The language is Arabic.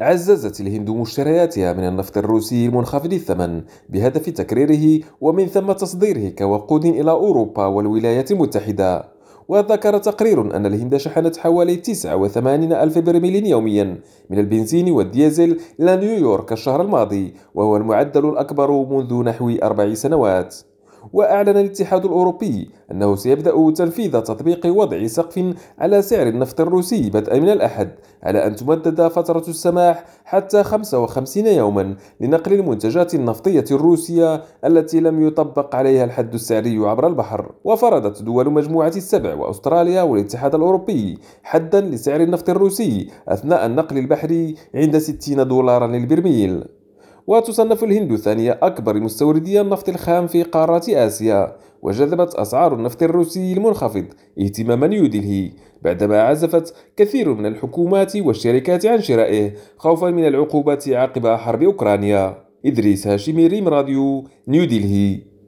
عززت الهند مشترياتها من النفط الروسي المنخفض الثمن بهدف تكريره ومن ثم تصديره كوقود إلى أوروبا والولايات المتحدة. وذكر تقرير أن الهند شحنت حوالي 89 ألف برميل يوميا من البنزين والديزل إلى نيويورك الشهر الماضي وهو المعدل الأكبر منذ نحو أربع سنوات. وأعلن الاتحاد الأوروبي أنه سيبدأ تنفيذ تطبيق وضع سقف على سعر النفط الروسي بدءا من الأحد على أن تمدد فترة السماح حتى 55 يوما لنقل المنتجات النفطية الروسية التي لم يطبق عليها الحد السعري عبر البحر. وفرضت دول مجموعة السبع وأستراليا والاتحاد الأوروبي حدا لسعر النفط الروسي أثناء النقل البحري عند 60 دولارا للبرميل. وتصنف الهند ثاني أكبر مستوردي النفط الخام في قارة آسيا وجذبت أسعار النفط الروسي المنخفض اهتماما نيودلهي بعدما عزفت كثير من الحكومات والشركات عن شرائه خوفا من العقوبات عقب حرب أوكرانيا. إدريس هاشمي ريم راديو نيودلهي